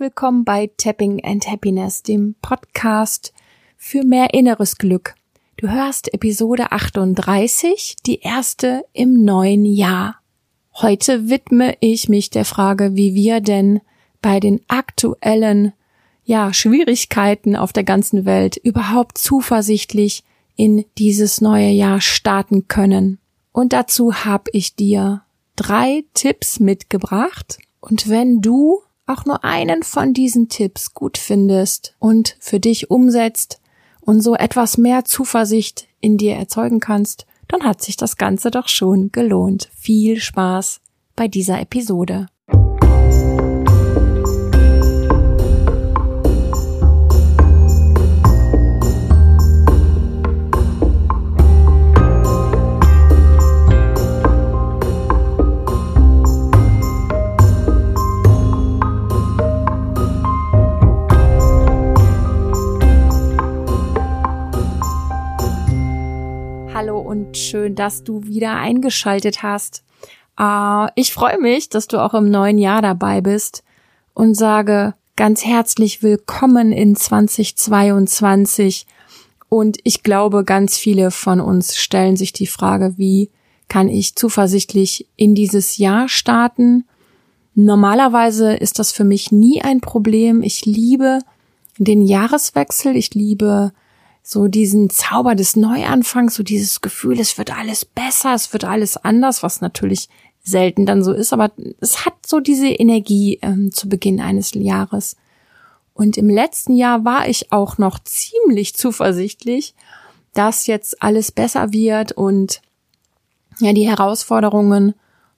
willkommen bei Tapping and Happiness, dem Podcast für mehr inneres Glück. Du hörst Episode 38, die erste im neuen Jahr. Heute widme ich mich der Frage, wie wir denn bei den aktuellen ja, Schwierigkeiten auf der ganzen Welt überhaupt zuversichtlich in dieses neue Jahr starten können. Und dazu habe ich dir drei Tipps mitgebracht. Und wenn du auch nur einen von diesen Tipps gut findest und für dich umsetzt und so etwas mehr Zuversicht in dir erzeugen kannst, dann hat sich das Ganze doch schon gelohnt. Viel Spaß bei dieser Episode. Und schön, dass du wieder eingeschaltet hast. Uh, ich freue mich, dass du auch im neuen Jahr dabei bist und sage ganz herzlich willkommen in 2022. Und ich glaube, ganz viele von uns stellen sich die Frage, wie kann ich zuversichtlich in dieses Jahr starten? Normalerweise ist das für mich nie ein Problem. Ich liebe den Jahreswechsel. Ich liebe so diesen Zauber des Neuanfangs, so dieses Gefühl, es wird alles besser, es wird alles anders, was natürlich selten dann so ist, aber es hat so diese Energie ähm, zu Beginn eines Jahres. Und im letzten Jahr war ich auch noch ziemlich zuversichtlich, dass jetzt alles besser wird und ja, die Herausforderungen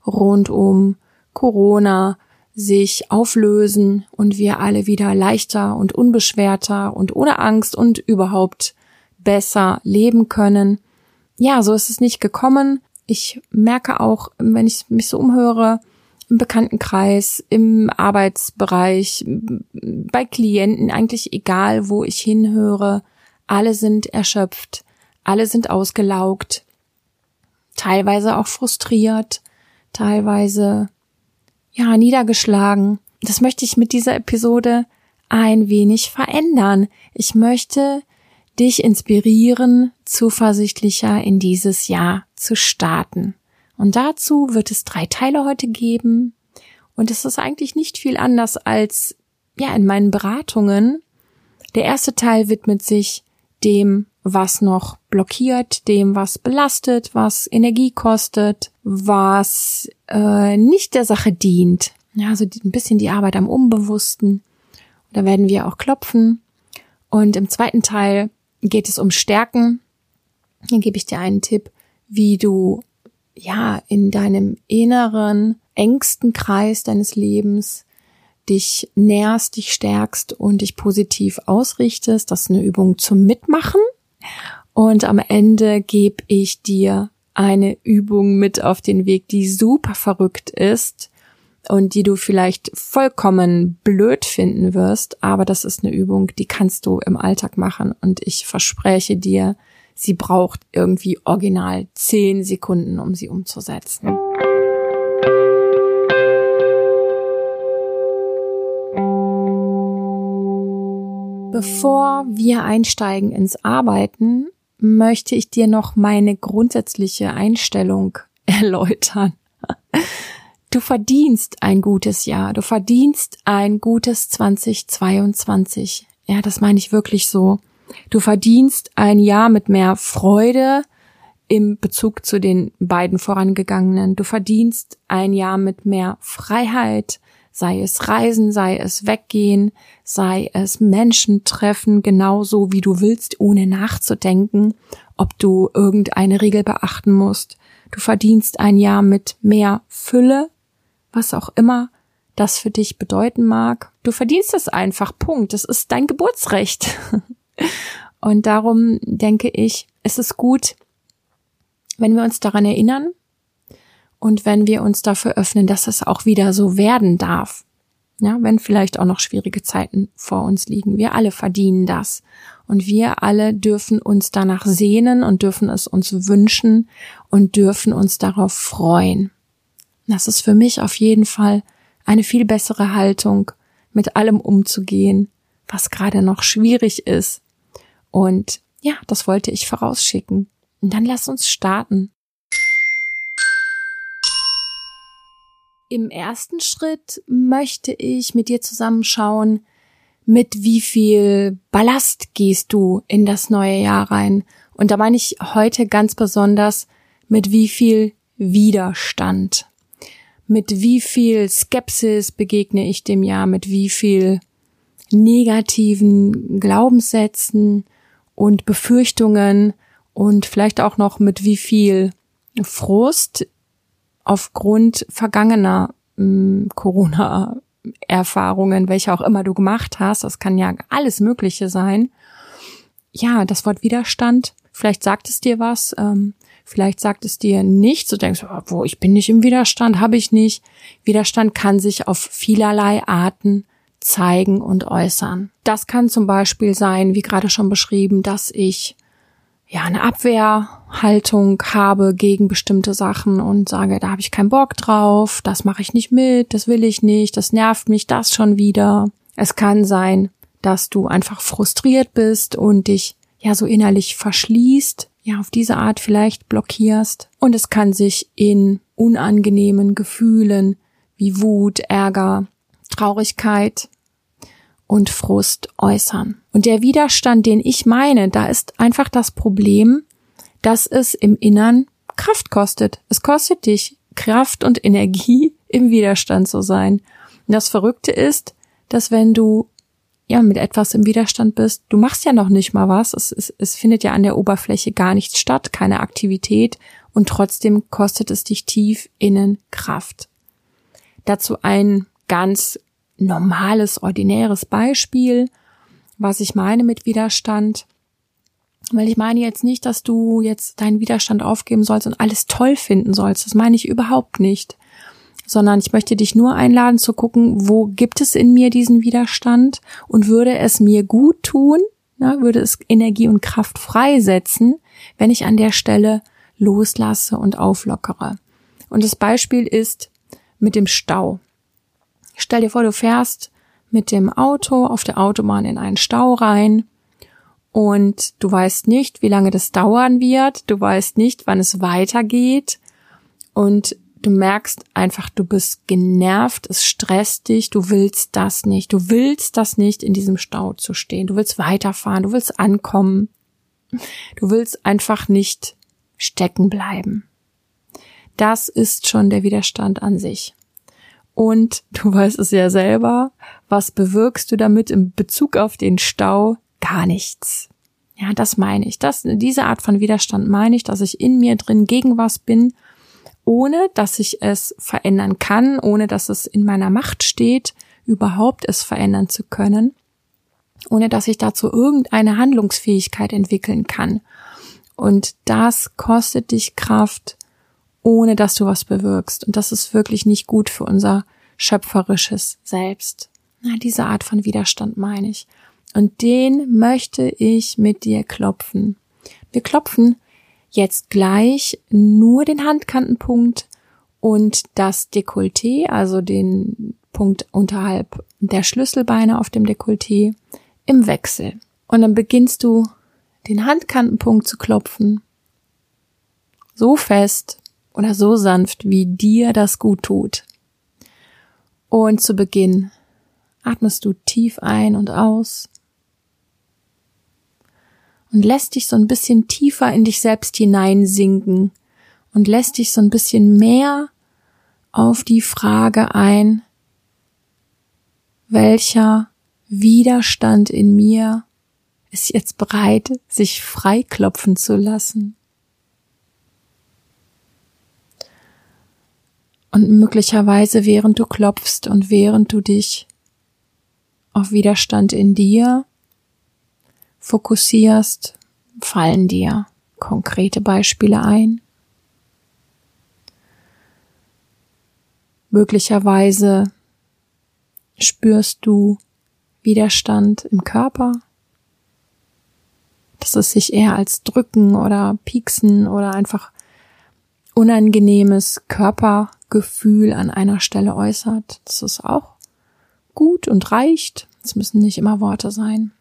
rund um Corona sich auflösen und wir alle wieder leichter und unbeschwerter und ohne Angst und überhaupt besser leben können. Ja, so ist es nicht gekommen. Ich merke auch, wenn ich mich so umhöre, im Bekanntenkreis, im Arbeitsbereich, bei Klienten, eigentlich egal, wo ich hinhöre, alle sind erschöpft, alle sind ausgelaugt, teilweise auch frustriert, teilweise ja, niedergeschlagen. Das möchte ich mit dieser Episode ein wenig verändern. Ich möchte dich inspirieren, zuversichtlicher in dieses Jahr zu starten. Und dazu wird es drei Teile heute geben. Und es ist eigentlich nicht viel anders als, ja, in meinen Beratungen. Der erste Teil widmet sich dem, was noch blockiert, dem, was belastet, was Energie kostet, was äh, nicht der Sache dient. Ja, also ein bisschen die Arbeit am Unbewussten. Da werden wir auch klopfen. Und im zweiten Teil geht es um Stärken. Hier gebe ich dir einen Tipp, wie du ja in deinem inneren engsten Kreis deines Lebens dich nährst, dich stärkst und dich positiv ausrichtest. Das ist eine Übung zum Mitmachen. Und am Ende gebe ich dir eine Übung mit auf den Weg, die super verrückt ist und die du vielleicht vollkommen blöd finden wirst, aber das ist eine Übung, die kannst du im Alltag machen und ich verspreche dir, sie braucht irgendwie original zehn Sekunden, um sie umzusetzen. Bevor wir einsteigen ins Arbeiten, möchte ich dir noch meine grundsätzliche Einstellung erläutern. Du verdienst ein gutes Jahr, du verdienst ein gutes 2022. Ja, das meine ich wirklich so. Du verdienst ein Jahr mit mehr Freude im Bezug zu den beiden vorangegangenen. Du verdienst ein Jahr mit mehr Freiheit, sei es Reisen, sei es Weggehen, sei es Menschen treffen, genauso wie du willst, ohne nachzudenken, ob du irgendeine Regel beachten musst. Du verdienst ein Jahr mit mehr Fülle, was auch immer das für dich bedeuten mag. Du verdienst es einfach, Punkt. Das ist dein Geburtsrecht. Und darum denke ich, es ist gut, wenn wir uns daran erinnern, und wenn wir uns dafür öffnen, dass es auch wieder so werden darf. Ja, wenn vielleicht auch noch schwierige Zeiten vor uns liegen. Wir alle verdienen das. Und wir alle dürfen uns danach sehnen und dürfen es uns wünschen und dürfen uns darauf freuen. Das ist für mich auf jeden Fall eine viel bessere Haltung, mit allem umzugehen, was gerade noch schwierig ist. Und ja, das wollte ich vorausschicken. Und dann lass uns starten. Im ersten Schritt möchte ich mit dir zusammenschauen, mit wie viel Ballast gehst du in das neue Jahr rein. Und da meine ich heute ganz besonders, mit wie viel Widerstand. Mit wie viel Skepsis begegne ich dem Jahr, mit wie viel negativen Glaubenssätzen und Befürchtungen und vielleicht auch noch mit wie viel Frust aufgrund vergangener hm, Corona-Erfahrungen, welche auch immer du gemacht hast. Das kann ja alles Mögliche sein. Ja, das Wort Widerstand, vielleicht sagt es dir was. Ähm, Vielleicht sagt es dir nichts, du denkst, oh, wo ich bin nicht im Widerstand, habe ich nicht. Widerstand kann sich auf vielerlei Arten zeigen und äußern. Das kann zum Beispiel sein, wie gerade schon beschrieben, dass ich ja eine Abwehrhaltung habe gegen bestimmte Sachen und sage, da habe ich keinen Bock drauf, das mache ich nicht mit, das will ich nicht, das nervt mich, das schon wieder. Es kann sein, dass du einfach frustriert bist und dich ja so innerlich verschließt ja auf diese Art vielleicht blockierst. Und es kann sich in unangenehmen Gefühlen wie Wut, Ärger, Traurigkeit und Frust äußern. Und der Widerstand, den ich meine, da ist einfach das Problem, dass es im Innern Kraft kostet. Es kostet dich Kraft und Energie, im Widerstand zu sein. Und das Verrückte ist, dass wenn du ja, mit etwas im Widerstand bist, du machst ja noch nicht mal was, es, es, es findet ja an der Oberfläche gar nichts statt, keine Aktivität und trotzdem kostet es dich tief innen Kraft. Dazu ein ganz normales, ordinäres Beispiel, was ich meine mit Widerstand. Weil ich meine jetzt nicht, dass du jetzt deinen Widerstand aufgeben sollst und alles toll finden sollst. Das meine ich überhaupt nicht sondern ich möchte dich nur einladen zu gucken, wo gibt es in mir diesen Widerstand und würde es mir gut tun, na, würde es Energie und Kraft freisetzen, wenn ich an der Stelle loslasse und auflockere. Und das Beispiel ist mit dem Stau. Stell dir vor, du fährst mit dem Auto auf der Autobahn in einen Stau rein und du weißt nicht, wie lange das dauern wird, du weißt nicht, wann es weitergeht und du merkst einfach, du bist genervt, es stresst dich, du willst das nicht, du willst das nicht, in diesem Stau zu stehen, du willst weiterfahren, du willst ankommen, du willst einfach nicht stecken bleiben. Das ist schon der Widerstand an sich. Und du weißt es ja selber, was bewirkst du damit im Bezug auf den Stau? Gar nichts. Ja, das meine ich. Das, diese Art von Widerstand meine ich, dass ich in mir drin gegen was bin ohne dass ich es verändern kann, ohne dass es in meiner Macht steht, überhaupt es verändern zu können, ohne dass ich dazu irgendeine Handlungsfähigkeit entwickeln kann. Und das kostet dich Kraft, ohne dass du was bewirkst. Und das ist wirklich nicht gut für unser schöpferisches Selbst. Na, diese Art von Widerstand meine ich. Und den möchte ich mit dir klopfen. Wir klopfen jetzt gleich nur den Handkantenpunkt und das Dekolleté, also den Punkt unterhalb der Schlüsselbeine auf dem Dekolleté im Wechsel. Und dann beginnst du den Handkantenpunkt zu klopfen. So fest oder so sanft, wie dir das gut tut. Und zu Beginn atmest du tief ein und aus und lässt dich so ein bisschen tiefer in dich selbst hineinsinken und lässt dich so ein bisschen mehr auf die Frage ein, welcher Widerstand in mir ist jetzt bereit, sich freiklopfen zu lassen. Und möglicherweise während du klopfst und während du dich auf Widerstand in dir fokussierst, fallen dir konkrete Beispiele ein. Möglicherweise spürst du Widerstand im Körper, dass es sich eher als Drücken oder Pieksen oder einfach unangenehmes Körpergefühl an einer Stelle äußert. Das ist auch gut und reicht. Es müssen nicht immer Worte sein.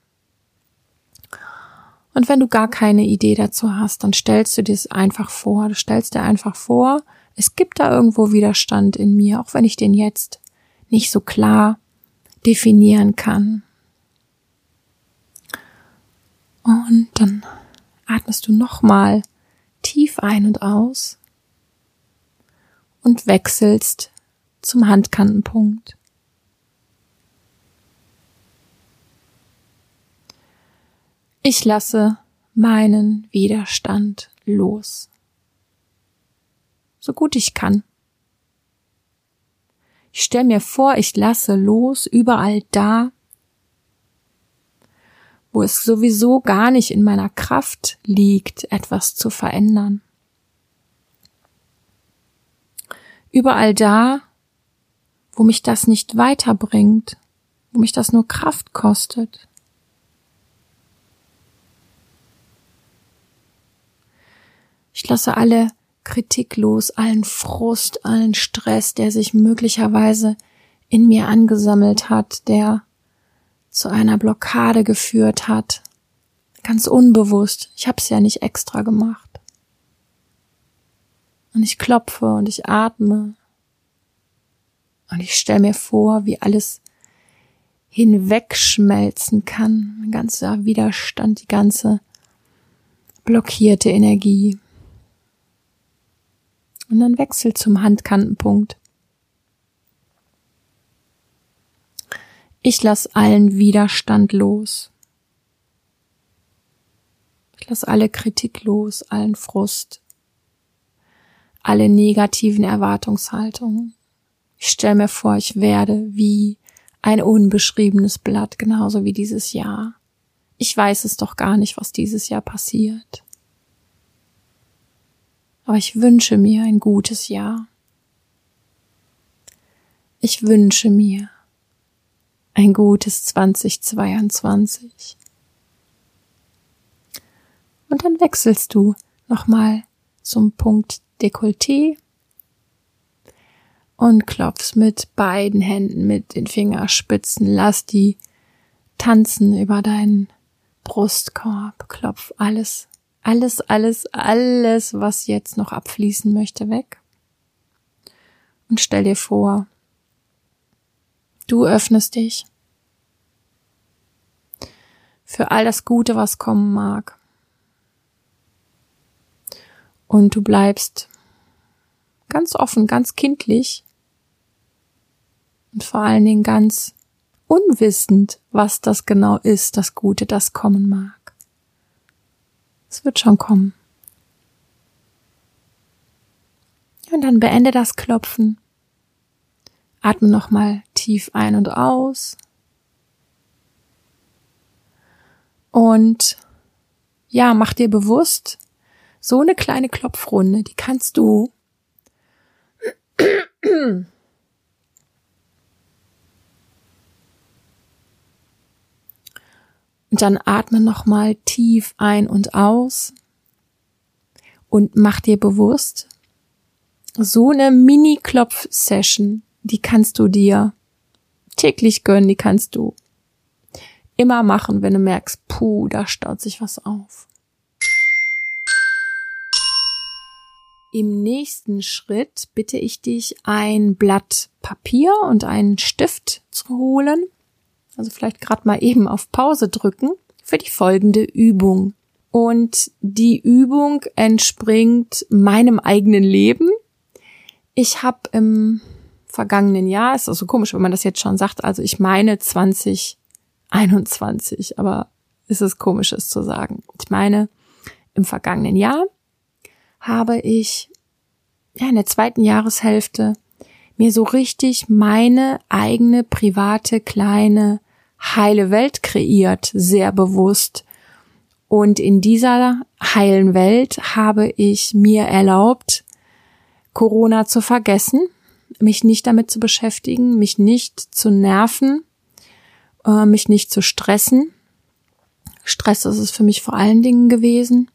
Und wenn du gar keine Idee dazu hast, dann stellst du dir es einfach vor. Du stellst dir einfach vor, es gibt da irgendwo Widerstand in mir, auch wenn ich den jetzt nicht so klar definieren kann. Und dann atmest du nochmal tief ein und aus und wechselst zum Handkantenpunkt. Ich lasse meinen Widerstand los. So gut ich kann. Ich stelle mir vor, ich lasse los überall da, wo es sowieso gar nicht in meiner Kraft liegt, etwas zu verändern. Überall da, wo mich das nicht weiterbringt, wo mich das nur Kraft kostet. Ich lasse alle Kritik los, allen Frust, allen Stress, der sich möglicherweise in mir angesammelt hat, der zu einer Blockade geführt hat. Ganz unbewusst. Ich hab's ja nicht extra gemacht. Und ich klopfe und ich atme. Und ich stelle mir vor, wie alles hinwegschmelzen kann. Ein ganzer Widerstand, die ganze blockierte Energie. Und dann wechsel zum Handkantenpunkt. Ich lass allen Widerstand los. Ich lass alle Kritik los, allen Frust, alle negativen Erwartungshaltungen. Ich stelle mir vor, ich werde wie ein unbeschriebenes Blatt, genauso wie dieses Jahr. Ich weiß es doch gar nicht, was dieses Jahr passiert. Aber ich wünsche mir ein gutes Jahr. Ich wünsche mir ein gutes 2022. Und dann wechselst du nochmal zum Punkt Dekolleté und klopfst mit beiden Händen mit den Fingerspitzen. Lass die tanzen über deinen Brustkorb. Klopf alles alles, alles, alles, was jetzt noch abfließen möchte, weg. Und stell dir vor, du öffnest dich für all das Gute, was kommen mag. Und du bleibst ganz offen, ganz kindlich und vor allen Dingen ganz unwissend, was das genau ist, das Gute, das kommen mag. Es wird schon kommen. Und dann beende das Klopfen. Atme nochmal tief ein und aus. Und ja, mach dir bewusst, so eine kleine Klopfrunde, die kannst du Und dann atme nochmal tief ein und aus und mach dir bewusst, so eine Mini-Klopf-Session, die kannst du dir täglich gönnen, die kannst du immer machen, wenn du merkst, puh, da staut sich was auf. Im nächsten Schritt bitte ich dich, ein Blatt Papier und einen Stift zu holen also vielleicht gerade mal eben auf Pause drücken, für die folgende Übung. Und die Übung entspringt meinem eigenen Leben. Ich habe im vergangenen Jahr, ist also komisch, wenn man das jetzt schon sagt, also ich meine 2021, aber ist es komisch, es zu sagen. Ich meine, im vergangenen Jahr habe ich ja, in der zweiten Jahreshälfte mir so richtig meine eigene private kleine heile Welt kreiert, sehr bewusst. Und in dieser heilen Welt habe ich mir erlaubt, Corona zu vergessen, mich nicht damit zu beschäftigen, mich nicht zu nerven, äh, mich nicht zu stressen. Stress ist es für mich vor allen Dingen gewesen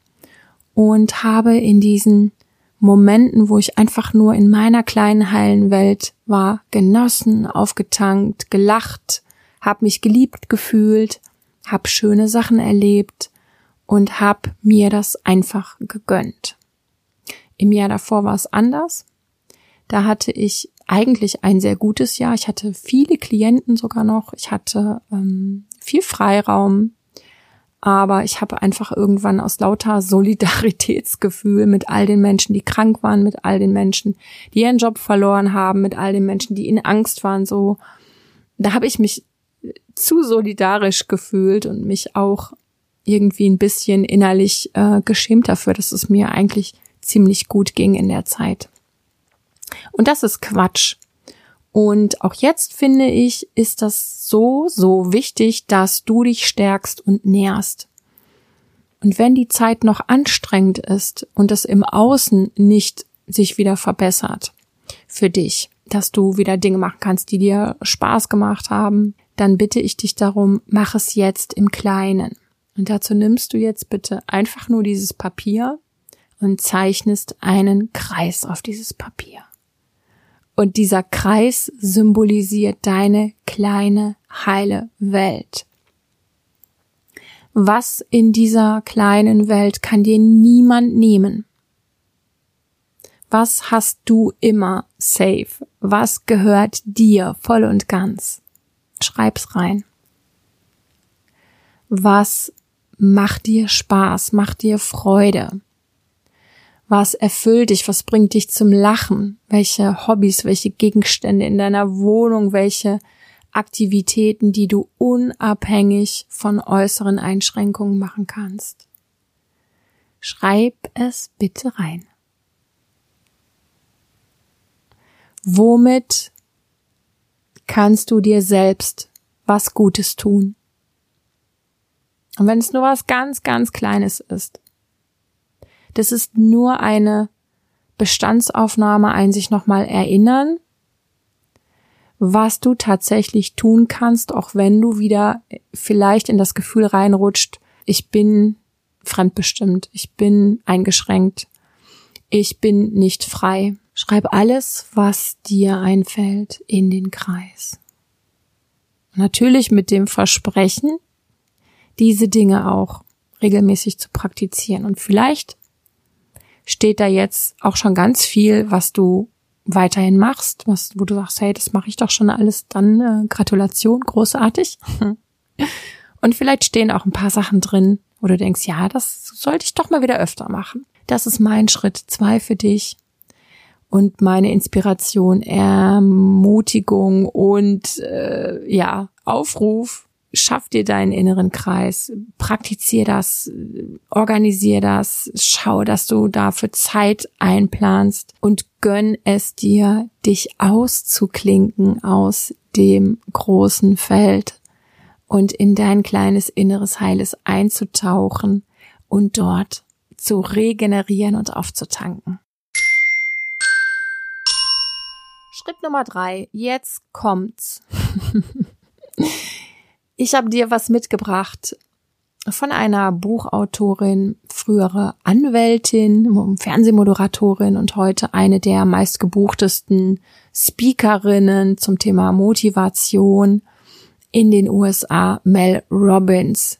und habe in diesen Momenten, wo ich einfach nur in meiner kleinen heilen Welt war, genossen, aufgetankt, gelacht, hab mich geliebt gefühlt, hab schöne Sachen erlebt und hab mir das einfach gegönnt. Im Jahr davor war es anders. Da hatte ich eigentlich ein sehr gutes Jahr. Ich hatte viele Klienten sogar noch. Ich hatte ähm, viel Freiraum. Aber ich habe einfach irgendwann aus lauter Solidaritätsgefühl mit all den Menschen, die krank waren, mit all den Menschen, die ihren Job verloren haben, mit all den Menschen, die in Angst waren, so, da habe ich mich zu solidarisch gefühlt und mich auch irgendwie ein bisschen innerlich äh, geschämt dafür, dass es mir eigentlich ziemlich gut ging in der Zeit. Und das ist Quatsch. Und auch jetzt finde ich, ist das so, so wichtig, dass du dich stärkst und nährst. Und wenn die Zeit noch anstrengend ist und es im Außen nicht sich wieder verbessert für dich, dass du wieder Dinge machen kannst, die dir Spaß gemacht haben, dann bitte ich dich darum, mach es jetzt im Kleinen. Und dazu nimmst du jetzt bitte einfach nur dieses Papier und zeichnest einen Kreis auf dieses Papier. Und dieser Kreis symbolisiert deine kleine heile Welt. Was in dieser kleinen Welt kann dir niemand nehmen? Was hast du immer safe? Was gehört dir voll und ganz? Schreib's rein. Was macht dir Spaß, macht dir Freude? Was erfüllt dich? Was bringt dich zum Lachen? Welche Hobbys, welche Gegenstände in deiner Wohnung, welche Aktivitäten, die du unabhängig von äußeren Einschränkungen machen kannst? Schreib es bitte rein. Womit kannst du dir selbst was Gutes tun? Und wenn es nur was ganz, ganz Kleines ist. Das ist nur eine Bestandsaufnahme, ein sich nochmal erinnern, was du tatsächlich tun kannst, auch wenn du wieder vielleicht in das Gefühl reinrutscht, ich bin fremdbestimmt, ich bin eingeschränkt, ich bin nicht frei. Schreib alles, was dir einfällt, in den Kreis. Natürlich mit dem Versprechen, diese Dinge auch regelmäßig zu praktizieren. Und vielleicht steht da jetzt auch schon ganz viel, was du weiterhin machst, was, wo du sagst, hey, das mache ich doch schon alles, dann äh, Gratulation, großartig. Und vielleicht stehen auch ein paar Sachen drin, wo du denkst, ja, das sollte ich doch mal wieder öfter machen. Das ist mein Schritt zwei für dich und meine Inspiration, Ermutigung und äh, ja, Aufruf schaff dir deinen inneren Kreis, praktizier das, organisier das, schau, dass du dafür Zeit einplanst und gönn es dir, dich auszuklinken aus dem großen Feld und in dein kleines inneres Heiles einzutauchen und dort zu regenerieren und aufzutanken. Schritt Nummer drei. Jetzt kommt's. Ich habe dir was mitgebracht von einer Buchautorin, frühere Anwältin, Fernsehmoderatorin und heute eine der meistgebuchtesten Speakerinnen zum Thema Motivation in den USA, Mel Robbins.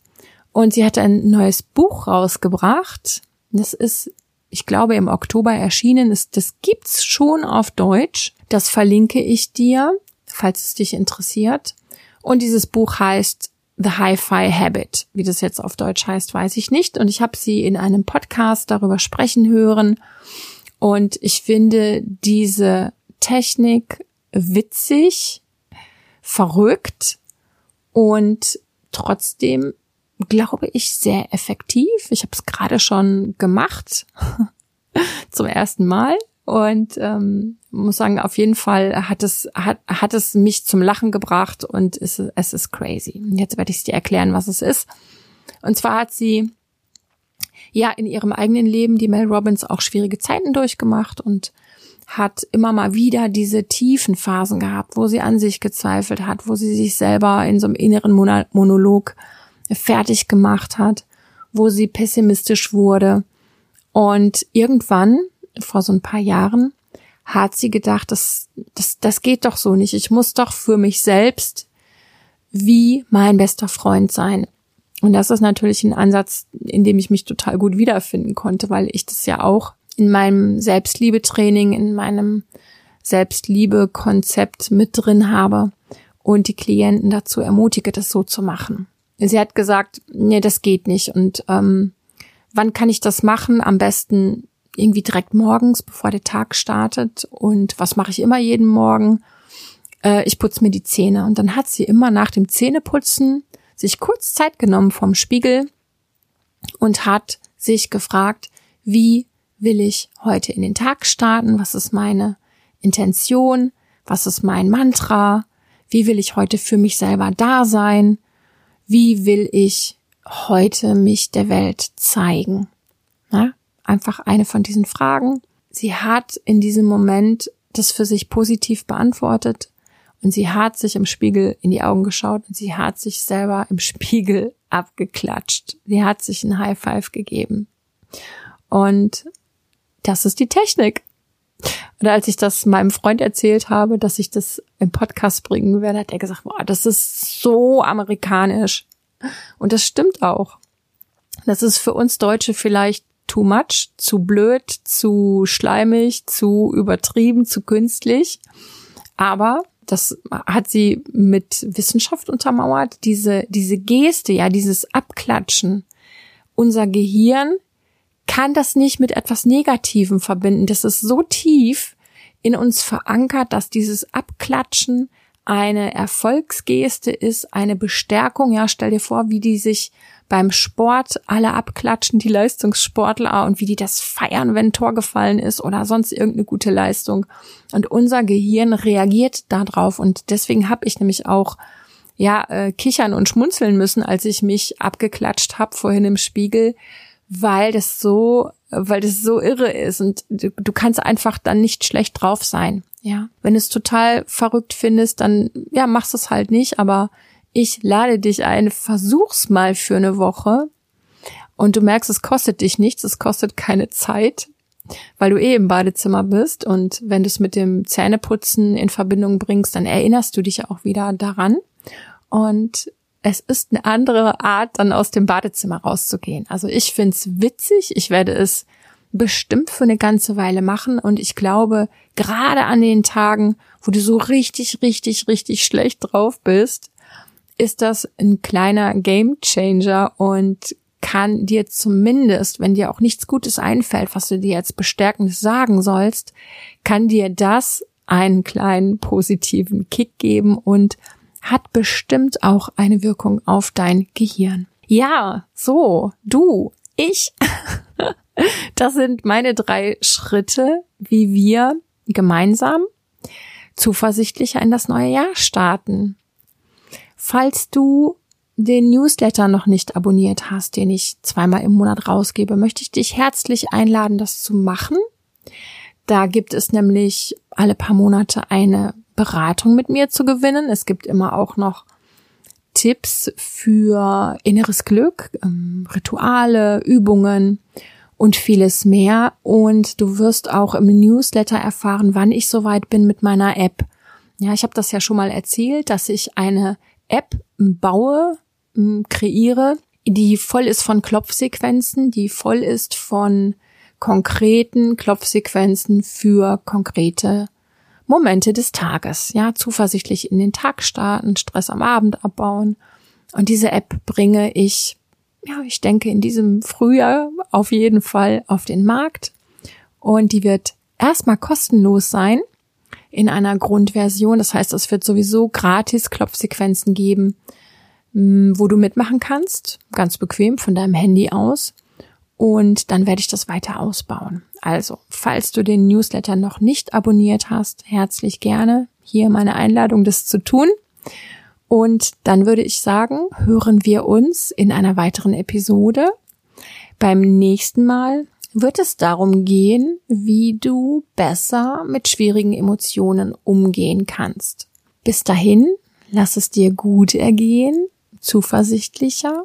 Und sie hat ein neues Buch rausgebracht. Das ist, ich glaube, im Oktober erschienen. Das gibt's schon auf Deutsch. Das verlinke ich dir, falls es dich interessiert. Und dieses Buch heißt The Hi-Fi Habit. Wie das jetzt auf Deutsch heißt, weiß ich nicht. Und ich habe sie in einem Podcast darüber sprechen hören. Und ich finde diese Technik witzig, verrückt und trotzdem glaube ich sehr effektiv. Ich habe es gerade schon gemacht zum ersten Mal und ähm, muss sagen, auf jeden Fall hat es, hat, hat es mich zum Lachen gebracht und es, es ist crazy. Jetzt werde ich dir erklären, was es ist. Und zwar hat sie ja in ihrem eigenen Leben die Mel Robbins auch schwierige Zeiten durchgemacht und hat immer mal wieder diese tiefen Phasen gehabt, wo sie an sich gezweifelt hat, wo sie sich selber in so einem inneren Monolog fertig gemacht hat, wo sie pessimistisch wurde. Und irgendwann vor so ein paar Jahren, hat sie gedacht, das, das, das geht doch so nicht. Ich muss doch für mich selbst wie mein bester Freund sein. Und das ist natürlich ein Ansatz, in dem ich mich total gut wiederfinden konnte, weil ich das ja auch in meinem Selbstliebetraining, in meinem Selbstliebe-Konzept mit drin habe und die Klienten dazu ermutige, das so zu machen. Sie hat gesagt, nee, das geht nicht. Und ähm, wann kann ich das machen? Am besten irgendwie direkt morgens, bevor der Tag startet. Und was mache ich immer jeden Morgen? Äh, ich putze mir die Zähne. Und dann hat sie immer nach dem Zähneputzen sich kurz Zeit genommen vom Spiegel und hat sich gefragt, wie will ich heute in den Tag starten? Was ist meine Intention? Was ist mein Mantra? Wie will ich heute für mich selber da sein? Wie will ich heute mich der Welt zeigen? Na, einfach eine von diesen Fragen. Sie hat in diesem Moment das für sich positiv beantwortet und sie hat sich im Spiegel in die Augen geschaut und sie hat sich selber im Spiegel abgeklatscht. Sie hat sich ein High Five gegeben. Und das ist die Technik. Und als ich das meinem Freund erzählt habe, dass ich das im Podcast bringen werde, hat er gesagt, boah, das ist so amerikanisch. Und das stimmt auch. Das ist für uns Deutsche vielleicht too much, zu blöd, zu schleimig, zu übertrieben, zu künstlich. Aber das hat sie mit Wissenschaft untermauert, diese, diese Geste, ja, dieses Abklatschen. Unser Gehirn kann das nicht mit etwas Negativem verbinden. Das ist so tief in uns verankert, dass dieses Abklatschen eine Erfolgsgeste ist, eine Bestärkung. Ja, stell dir vor, wie die sich beim Sport alle abklatschen, die Leistungssportler und wie die das feiern, wenn ein Tor gefallen ist oder sonst irgendeine gute Leistung. Und unser Gehirn reagiert darauf und deswegen habe ich nämlich auch ja äh, kichern und schmunzeln müssen, als ich mich abgeklatscht habe vorhin im Spiegel, weil das so, weil das so irre ist und du, du kannst einfach dann nicht schlecht drauf sein. Ja, wenn du es total verrückt findest, dann ja machst es halt nicht. Aber ich lade dich ein, versuch's mal für eine Woche und du merkst, es kostet dich nichts, es kostet keine Zeit, weil du eh im Badezimmer bist und wenn du es mit dem Zähneputzen in Verbindung bringst, dann erinnerst du dich auch wieder daran und es ist eine andere Art, dann aus dem Badezimmer rauszugehen. Also ich find's witzig. Ich werde es bestimmt für eine ganze Weile machen und ich glaube, gerade an den Tagen, wo du so richtig, richtig, richtig schlecht drauf bist, ist das ein kleiner Game Changer und kann dir zumindest, wenn dir auch nichts Gutes einfällt, was du dir jetzt bestärkend sagen sollst, kann dir das einen kleinen positiven Kick geben und hat bestimmt auch eine Wirkung auf dein Gehirn. Ja, so, du, ich. das sind meine drei Schritte, wie wir gemeinsam zuversichtlicher in das neue Jahr starten. Falls du den Newsletter noch nicht abonniert hast, den ich zweimal im Monat rausgebe, möchte ich dich herzlich einladen, das zu machen. Da gibt es nämlich alle paar Monate eine Beratung mit mir zu gewinnen. Es gibt immer auch noch Tipps für inneres Glück, ähm, Rituale, Übungen und vieles mehr. Und du wirst auch im Newsletter erfahren, wann ich soweit bin mit meiner App. Ja, ich habe das ja schon mal erzählt, dass ich eine App baue, kreiere, die voll ist von Klopfsequenzen, die voll ist von konkreten Klopfsequenzen für konkrete Momente des Tages. Ja, zuversichtlich in den Tag starten, Stress am Abend abbauen. Und diese App bringe ich, ja, ich denke in diesem Frühjahr auf jeden Fall auf den Markt. Und die wird erstmal kostenlos sein in einer Grundversion. Das heißt, es wird sowieso gratis Klopfsequenzen geben, wo du mitmachen kannst, ganz bequem von deinem Handy aus. Und dann werde ich das weiter ausbauen. Also, falls du den Newsletter noch nicht abonniert hast, herzlich gerne hier meine Einladung, das zu tun. Und dann würde ich sagen, hören wir uns in einer weiteren Episode. Beim nächsten Mal wird es darum gehen, wie du besser mit schwierigen Emotionen umgehen kannst. Bis dahin, lass es dir gut ergehen, zuversichtlicher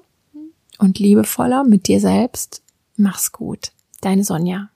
und liebevoller mit dir selbst Mach's gut. Deine Sonja.